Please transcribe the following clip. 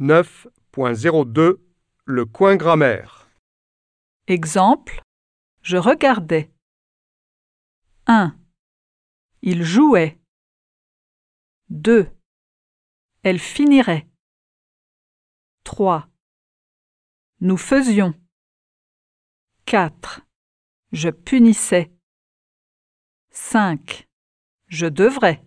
9.02 Le coin grammaire. Exemple. Je regardais. 1. Il jouait. 2. Elle finirait. 3. Nous faisions. 4. Je punissais. 5. Je devrais.